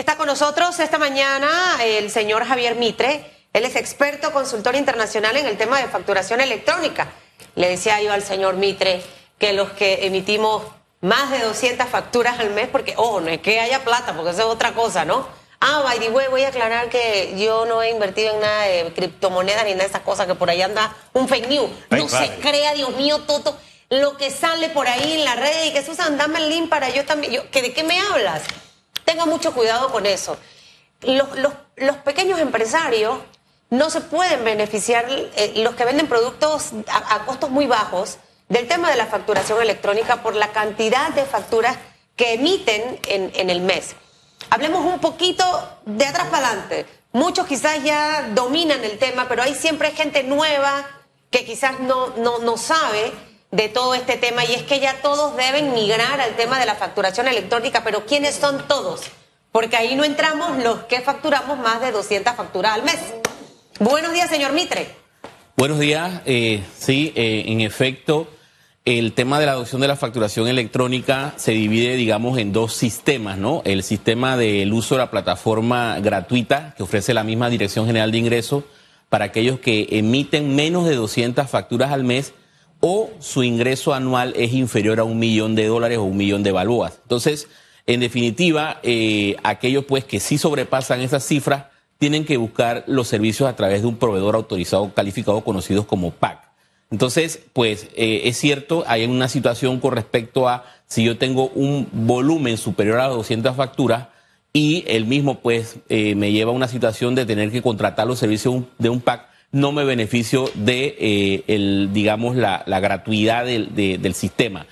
Está con nosotros esta mañana el señor Javier Mitre. Él es experto consultor internacional en el tema de facturación electrónica. Le decía yo al señor Mitre que los que emitimos más de 200 facturas al mes, porque, ojo, no es que haya plata, porque eso es otra cosa, ¿no? Ah, by the way, voy a aclarar que yo no he invertido en nada de criptomonedas ni nada de esas cosas que por ahí anda un fake news. No se crea, Dios mío, todo lo que sale por ahí en la red y que Susan, dame el link para yo también. Yo, ¿que ¿De qué me hablas? Tenga mucho cuidado con eso. Los, pequeños empresarios no se pueden beneficiar, eh, los que venden productos a, costos muy bajos, del tema de la facturación electrónica por la cantidad de facturas que emiten en, el mes. Hablemos un poquito de atrás para adelante. Muchos quizás ya dominan el tema, pero hay siempre gente nueva que quizás no, no, no sabe de todo este tema y es que ya todos deben migrar al tema de la facturación electrónica, pero ¿quiénes son todos? Porque ahí no entramos los que facturamos más de 200 facturas al mes. Buenos días, señor Mitre. Buenos días. Eh, sí, eh, en efecto, el tema de la adopción de la facturación electrónica se divide, digamos, en dos sistemas, ¿no? El sistema del uso de la plataforma gratuita que ofrece la misma Dirección General de Ingresos para aquellos que emiten menos de 200 facturas al mes o su ingreso anual es inferior a un millón de dólares o un millón de balboas. Entonces, en definitiva, eh, aquellos pues que sí sobrepasan esas cifras tienen que buscar los servicios a través de un proveedor autorizado calificado conocido como PAC. Entonces, pues eh, es cierto, hay una situación con respecto a si yo tengo un volumen superior a 200 facturas y el mismo pues eh, me lleva a una situación de tener que contratar los servicios de un PAC, no me beneficio de, eh, el, digamos, la, gratuidad del, sistema.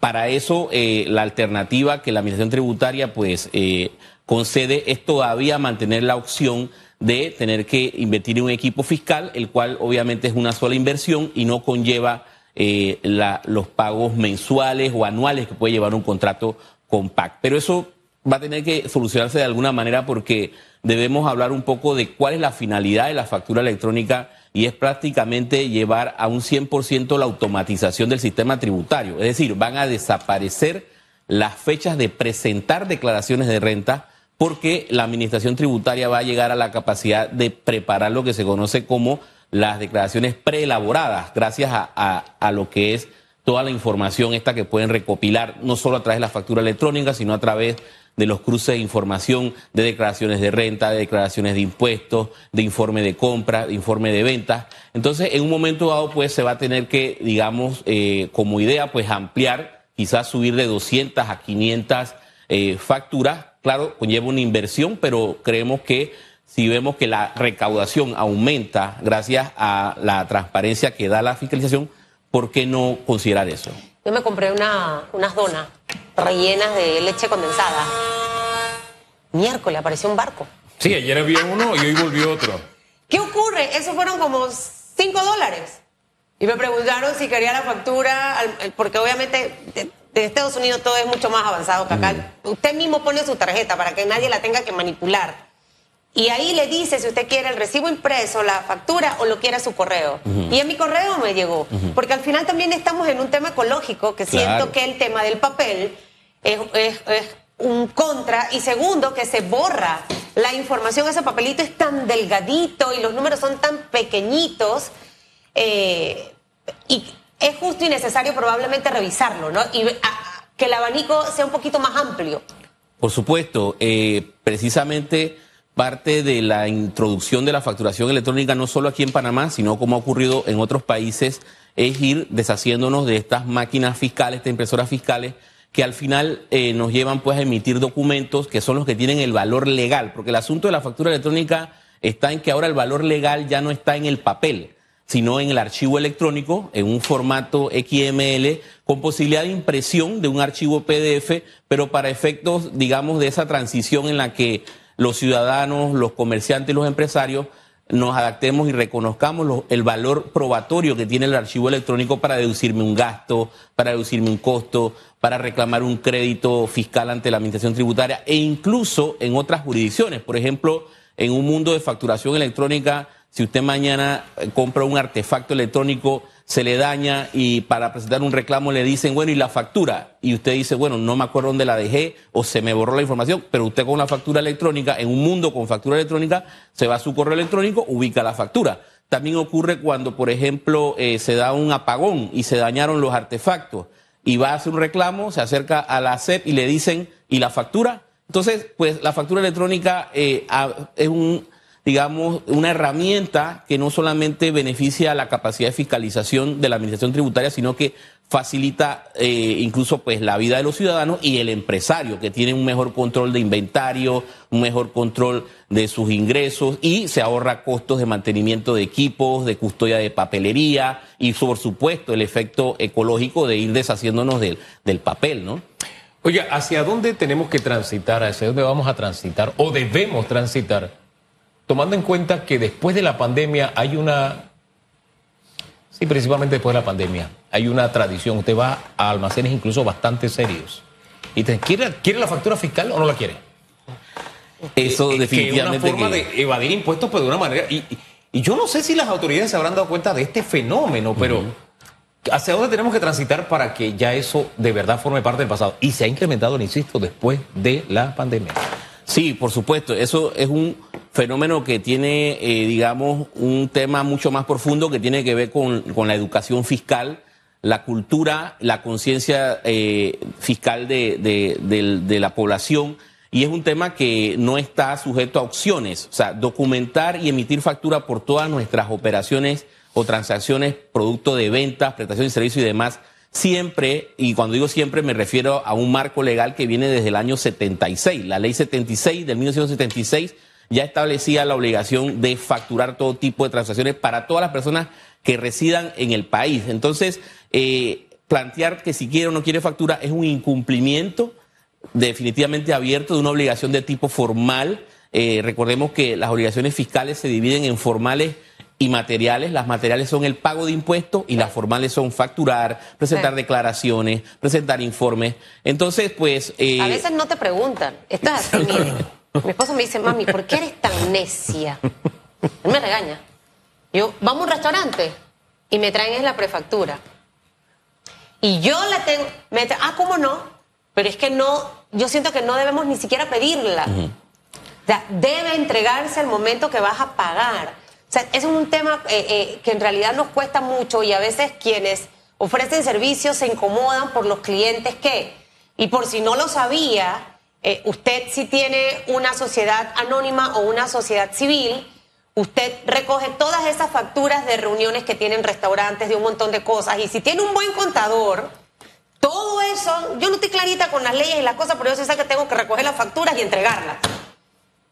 Para eso, eh, la alternativa que la Administración Tributaria pues eh, concede es todavía mantener la opción de tener que invertir en un equipo fiscal, el cual obviamente es una sola inversión y no conlleva los pagos mensuales o anuales que puede llevar un contrato con PAC. Pero eso va a tener que solucionarse de alguna manera porque debemos hablar un poco de cuál es la finalidad de la factura electrónica y es prácticamente llevar a un 100% la automatización del sistema tributario. Es decir, van a desaparecer las fechas de presentar declaraciones de renta porque la administración tributaria va a llegar a la capacidad de preparar lo que se conoce como las declaraciones preelaboradas, gracias a, a lo que es toda la información esta que pueden recopilar, no solo a través de la factura electrónica, sino a través de los cruces de información de declaraciones de renta, de declaraciones de impuestos, de informe de compra, de informe de ventas. Entonces, en un momento dado, pues se va a tener que, digamos, eh, como idea, pues ampliar, quizás subir de 200 a 500 eh, facturas. Claro, conlleva una inversión, pero creemos que si vemos que la recaudación aumenta gracias a la transparencia que da la fiscalización, ¿por qué no considerar eso? Yo me compré una, unas donas rellenas de leche condensada. Miércoles apareció un barco. Sí, ayer había uno y hoy volvió otro. ¿Qué ocurre? Eso fueron como 5 dólares. Y me preguntaron si quería la factura, porque obviamente de, Estados Unidos todo es mucho más avanzado que acá. Mm. Usted mismo pone su tarjeta para que nadie la tenga que manipular. Y ahí le dice si usted quiere el recibo impreso, la factura o lo quiere a su correo. Y en mi correo me llegó. Porque al final también estamos en un tema ecológico, que siento que el tema del papel es, un contra. Y segundo, que se borra la información. Ese papelito es tan delgadito y los números son tan pequeñitos. Eh, y es justo y necesario probablemente revisarlo, ¿no? Y que el abanico sea un poquito más amplio. Por supuesto, eh, precisamente parte de la introducción de la facturación electrónica, no solo aquí en Panamá, sino como ha ocurrido en otros países, es ir deshaciéndonos de estas máquinas fiscales, estas impresoras fiscales, que al final eh, nos llevan pues a emitir documentos que son los que tienen el valor legal, porque el asunto de la factura electrónica está en que ahora el valor legal ya no está en el papel, sino en el archivo electrónico, en un formato XML, con posibilidad de impresión de un archivo PDF, pero para efectos, digamos, de esa transición en la que los ciudadanos, los comerciantes y los empresarios nos adaptemos y reconozcamos el valor probatorio que tiene el archivo electrónico para deducirme un gasto, para deducirme un costo, para reclamar un crédito fiscal ante la Administración Tributaria e incluso en otras jurisdicciones. Por ejemplo, en un mundo de facturación electrónica, si usted mañana eh, compra un artefacto electrónico, se le daña y para presentar un reclamo le dicen, bueno, ¿y la factura? Y usted dice, bueno, no me acuerdo dónde la dejé o se me borró la información, pero usted con una factura electrónica, en un mundo con factura electrónica, se va a su correo electrónico, ubica la factura. También ocurre cuando, por ejemplo, eh, se da un apagón y se dañaron los artefactos y va a hacer un reclamo, se acerca a la SEP y le dicen, ¿y la factura? Entonces, pues la factura electrónica eh, es un digamos, una herramienta que no solamente beneficia la capacidad de fiscalización de la administración tributaria, sino que facilita eh, incluso pues la vida de los ciudadanos y el empresario que tiene un mejor control de inventario, un mejor control de sus ingresos y se ahorra costos de mantenimiento de equipos, de custodia de papelería y por supuesto el efecto ecológico de ir deshaciéndonos del, del papel, ¿no? Oye, ¿hacia dónde tenemos que transitar? ¿Hacia dónde vamos a transitar o debemos transitar? Tomando en cuenta que después de la pandemia hay una, sí, principalmente después de la pandemia, hay una tradición, usted va a almacenes incluso bastante serios y te quiere, ¿quiere la factura fiscal o no la quiere? Eso definitivamente. Que es una forma de evadir impuestos, pero de una manera. Y, yo no sé si las autoridades se habrán dado cuenta de este fenómeno, pero ¿hacia dónde tenemos que transitar para que ya eso de verdad forme parte del pasado? Y se ha incrementado, insisto, después de la pandemia. Sí, por supuesto. Eso es un fenómeno que tiene, eh, digamos, un tema mucho más profundo que tiene que ver con, la educación fiscal, la cultura, la conciencia eh, fiscal de, de, la población. Y es un tema que no está sujeto a opciones. O sea, documentar y emitir factura por todas nuestras operaciones o transacciones, producto de ventas, prestación de servicio y demás, siempre, y cuando digo siempre me refiero a un marco legal que viene desde el año 76. La ley 76 del 1976 ya establecía la obligación de facturar todo tipo de transacciones para todas las personas que residan en el país. Entonces, eh, plantear que si quiere o no quiere factura es un incumplimiento definitivamente abierto de una obligación de tipo formal. Eh, recordemos que las obligaciones fiscales se dividen en formales y materiales. Las materiales son el pago de impuestos y las formales son facturar, presentar declaraciones, presentar informes. Entonces, pues... Eh... A veces no te preguntan. Esto es así, mire. Mi esposo me dice, mami, ¿por qué eres tan necia? Él me regaña. Yo, vamos a un restaurante y me traen es la prefactura. Y yo la tengo, me ah, ¿cómo no? Pero es que no, yo siento que no debemos ni siquiera pedirla. O sea, debe entregarse el momento que vas a pagar. O sea, es un tema eh, eh, que en realidad nos cuesta mucho y a veces quienes ofrecen servicios se incomodan por los clientes que, y por si no lo sabía, eh, usted si tiene una sociedad anónima o una sociedad civil, usted recoge todas esas facturas de reuniones que tienen restaurantes, de un montón de cosas, y si tiene un buen contador, todo eso, yo no estoy clarita con las leyes y las cosas, pero yo sé que tengo que recoger las facturas y entregarlas.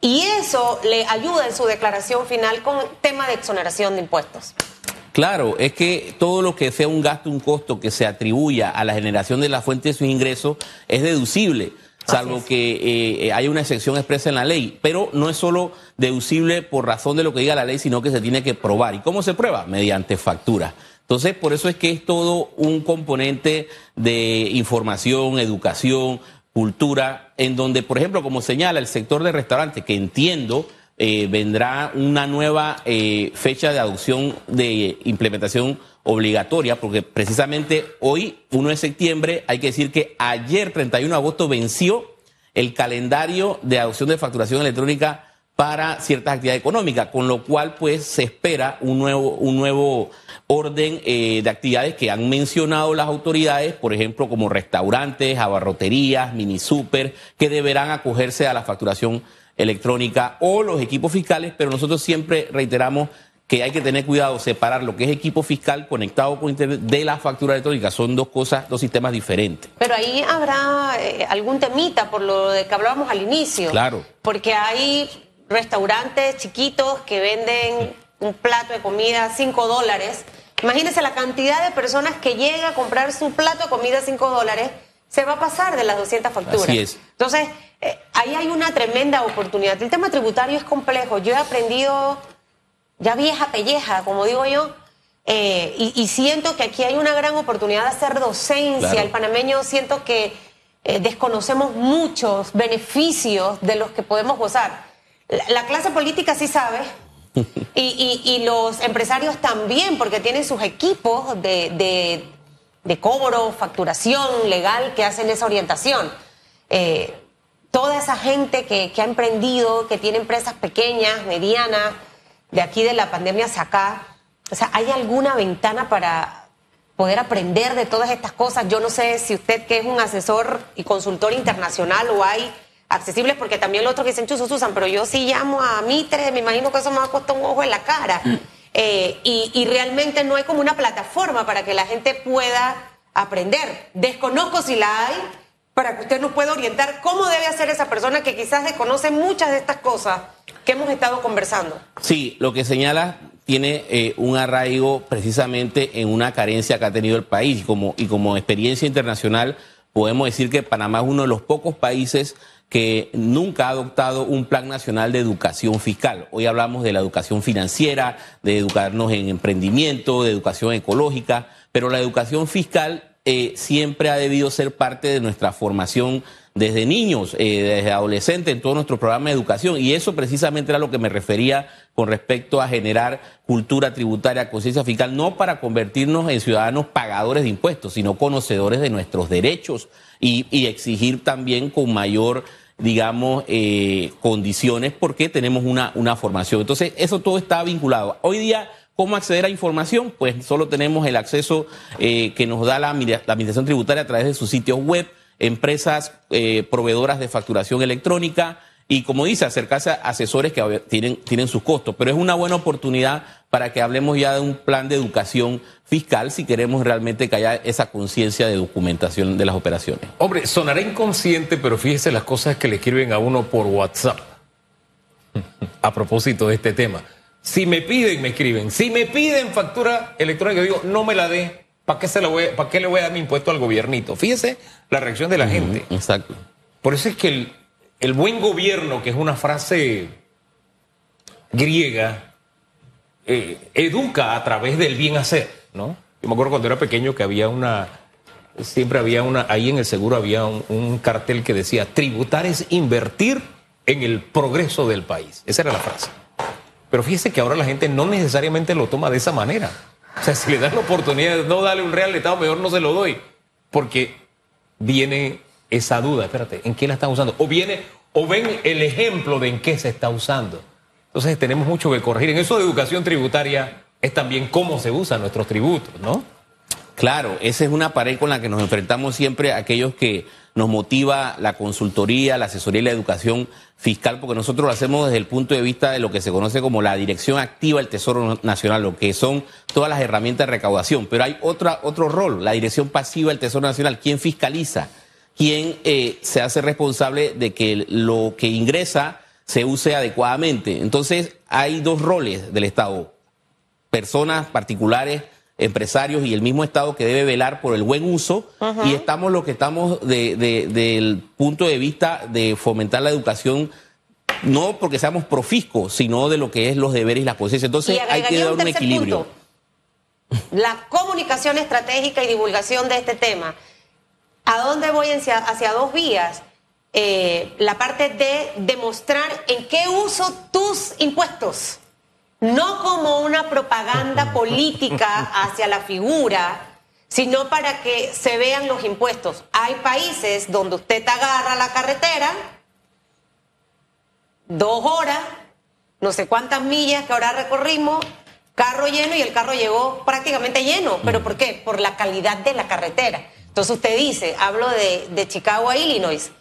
Y eso le ayuda en su declaración final con el tema de exoneración de impuestos. Claro, es que todo lo que sea un gasto, un costo que se atribuya a la generación de la fuente de sus ingresos es deducible, salvo que eh, haya una excepción expresa en la ley. Pero no es solo deducible por razón de lo que diga la ley, sino que se tiene que probar. ¿Y cómo se prueba? Mediante factura. Entonces, por eso es que es todo un componente de información, educación, cultura, en donde, por ejemplo, como señala el sector de restaurantes, que entiendo eh, vendrá una nueva eh, fecha de adopción de implementación obligatoria, porque precisamente hoy, 1 de septiembre, hay que decir que ayer, 31 de agosto, venció el calendario de adopción de facturación electrónica para ciertas actividades económicas, con lo cual pues se espera un nuevo, un nuevo orden eh, de actividades que han mencionado las autoridades, por ejemplo, como restaurantes, abarroterías, mini super, que deberán acogerse a la facturación electrónica o los equipos fiscales, pero nosotros siempre reiteramos que hay que tener cuidado, separar lo que es equipo fiscal conectado con Internet de la factura electrónica. Son dos cosas, dos sistemas diferentes. Pero ahí habrá eh, algún temita por lo de que hablábamos al inicio. Claro. Porque hay restaurantes chiquitos que venden un plato de comida a 5 dólares. Imagínense la cantidad de personas que llega a comprar su plato de comida a 5 dólares, se va a pasar de las 200 facturas. Así es. Entonces, eh, ahí hay una tremenda oportunidad. El tema tributario es complejo. Yo he aprendido ya vieja pelleja, como digo yo, eh, y, siento que aquí hay una gran oportunidad de hacer docencia. El panameño siento que eh, desconocemos muchos beneficios de los que podemos gozar. La, clase política sí sabe, y, y, los empresarios también, porque tienen sus equipos de, de, cobro, facturación legal que hacen esa orientación. Eh, toda esa gente que, que, ha emprendido, que tiene empresas pequeñas, medianas, de aquí de la pandemia hacia acá, o sea, ¿hay alguna ventana para poder aprender de todas estas cosas? Yo no sé si usted que es un asesor y consultor internacional o hay accesibles, porque también los otros que dicen chuzos usan, pero yo sí llamo a Mitre, me imagino que eso me va a costar un ojo en la cara. Mm. Eh, y, y realmente no hay como una plataforma para que la gente pueda aprender. Desconozco si la hay para que usted nos pueda orientar cómo debe hacer esa persona que quizás desconoce muchas de estas cosas que hemos estado conversando. Sí, lo que señala tiene eh, un arraigo precisamente en una carencia que ha tenido el país como, y como experiencia internacional podemos decir que Panamá es uno de los pocos países que nunca ha adoptado un plan nacional de educación fiscal. Hoy hablamos de la educación financiera, de educarnos en emprendimiento, de educación ecológica, pero la educación fiscal eh, siempre ha debido ser parte de nuestra formación desde niños, eh, desde adolescentes, en todo nuestro programa de educación. Y eso precisamente era lo que me refería con respecto a generar cultura tributaria, conciencia fiscal, no para convertirnos en ciudadanos pagadores de impuestos, sino conocedores de nuestros derechos y, exigir también con mayor digamos, eh, condiciones porque tenemos una, una formación. Entonces, eso todo está vinculado. Hoy día, ¿cómo acceder a información? Pues solo tenemos el acceso eh, que nos da la, la, Administración Tributaria a través de sus sitios web, empresas eh, proveedoras de facturación electrónica, y como dice, acercarse a asesores que tienen, tienen sus costos, pero es una buena oportunidad para que hablemos ya de un plan de educación fiscal si queremos realmente que haya esa conciencia de documentación de las operaciones. Hombre, sonará inconsciente, pero fíjese las cosas que le escriben a uno por WhatsApp a propósito de este tema. Si me piden, me escriben. Si me piden factura electrónica, digo, no me la dé. ¿Para qué, se la voy, ¿Para qué le voy a dar mi impuesto al gobiernito? Fíjese la reacción de la gente. Exacto. Por eso es que el, el buen gobierno, que es una frase griega, eh, educa a través del bien hacer, ¿no? Yo me acuerdo cuando era pequeño que había una, siempre había una, ahí en el seguro había un, cartel que decía, tributar es invertir en el progreso del país. Esa era la frase. Pero fíjese que ahora la gente no necesariamente lo toma de esa manera. O sea, si le dan la oportunidad de no darle un real Estado, mejor no se lo doy. Porque viene esa duda, espérate, ¿en qué la están usando? O viene, o ven el ejemplo de en qué se está usando. Entonces tenemos mucho que corregir. En eso de educación tributaria es también cómo se usan nuestros tributos, ¿no? Claro, esa es una pared con la que nos enfrentamos siempre aquellos que nos motiva la consultoría, la asesoría y la educación fiscal, porque nosotros lo hacemos desde el punto de vista de lo que se conoce como la dirección activa del Tesoro Nacional, lo que son todas las herramientas de recaudación. Pero hay otra, otro rol, la dirección pasiva del Tesoro Nacional. ¿Quién fiscaliza? Quien eh, se hace responsable de que lo que ingresa se use adecuadamente. Entonces, hay dos roles del Estado, personas particulares, empresarios y el mismo Estado que debe velar por el buen uso y estamos lo que estamos del punto de vista de fomentar la educación no porque seamos profiscos, sino de lo que es los deberes y las conciencias. Entonces hay que dar un, equilibrio. La comunicación estratégica y divulgación de este tema ¿A dónde voy hacia, dos vías? Eh, la parte de demostrar en qué uso tus impuestos, no como una propaganda política hacia la figura, sino para que se vean los impuestos. Hay países donde usted agarra la carretera, dos horas, no sé cuántas millas que ahora recorrimos, carro lleno y el carro llegó prácticamente lleno. ¿Pero por qué? Por la calidad de la carretera. Entonces usted dice, hablo de, Chicago a Illinois,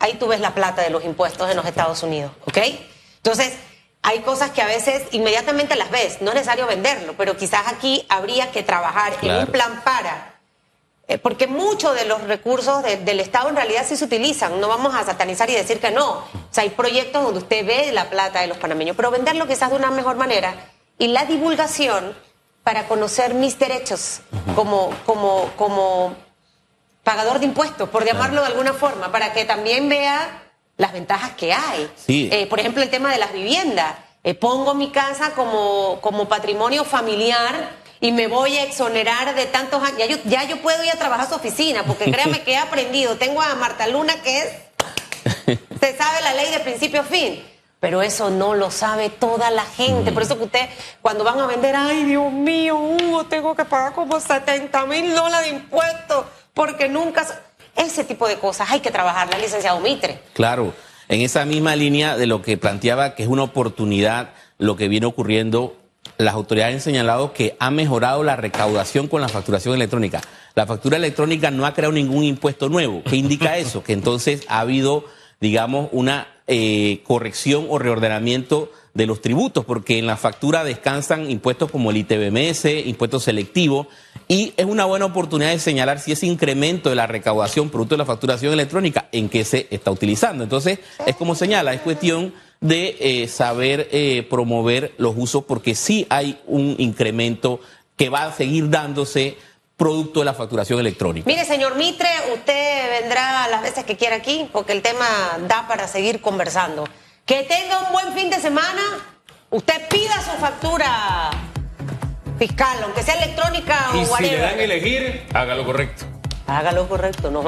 ahí tú ves la plata de los impuestos en los Estados Unidos, ¿ok? Entonces, hay cosas que a veces inmediatamente las ves, no es necesario venderlo, pero quizás aquí habría que trabajar en un plan para, eh, porque muchos de los recursos del Estado en realidad sí se utilizan, no vamos a satanizar y decir que no, o sea, hay proyectos donde usted ve la plata de los panameños, pero venderlo quizás de una mejor manera y la divulgación para conocer mis derechos como, como, como pagador de impuestos, por llamarlo de alguna forma, para que también vea las ventajas que hay. Eh, por ejemplo, el tema de las viviendas. Eh, pongo mi casa como, como patrimonio familiar y me voy a exonerar de tantos años. Ya yo, ya yo puedo ir a trabajar a su oficina, porque créame que he aprendido. Tengo a Marta Luna que es, se sabe la ley de principio a fin. Pero eso no lo sabe toda la gente. Por eso que usted, cuando van a vender, ay Dios mío, Hugo, tengo que pagar como 70 mil dólares de impuestos, porque nunca... Ese tipo de cosas hay que trabajarla, licenciado Mitre. Claro, en esa misma línea de lo que planteaba que es una oportunidad lo que viene ocurriendo, las autoridades han señalado que ha mejorado la recaudación con la facturación electrónica. La factura electrónica no ha creado ningún impuesto nuevo. ¿Qué indica eso? Que entonces ha habido, digamos, una eh, corrección o reordenamiento de los tributos, porque en la factura descansan impuestos como el ITBMS, impuestos selectivos, y es una buena oportunidad de señalar si ese incremento de la recaudación producto de la facturación electrónica en qué se está utilizando. Entonces, es como señala, es cuestión de eh, saber eh, promover los usos, porque sí hay un incremento que va a seguir dándose producto de la facturación electrónica. Mire, señor Mitre, usted vendrá las veces que quiera aquí, porque el tema da para seguir conversando. Que tenga un buen fin de semana. Usted pida su factura fiscal, aunque sea electrónica y o si whatever. le dan a elegir, haga lo correcto. Haga lo correcto, nos vamos.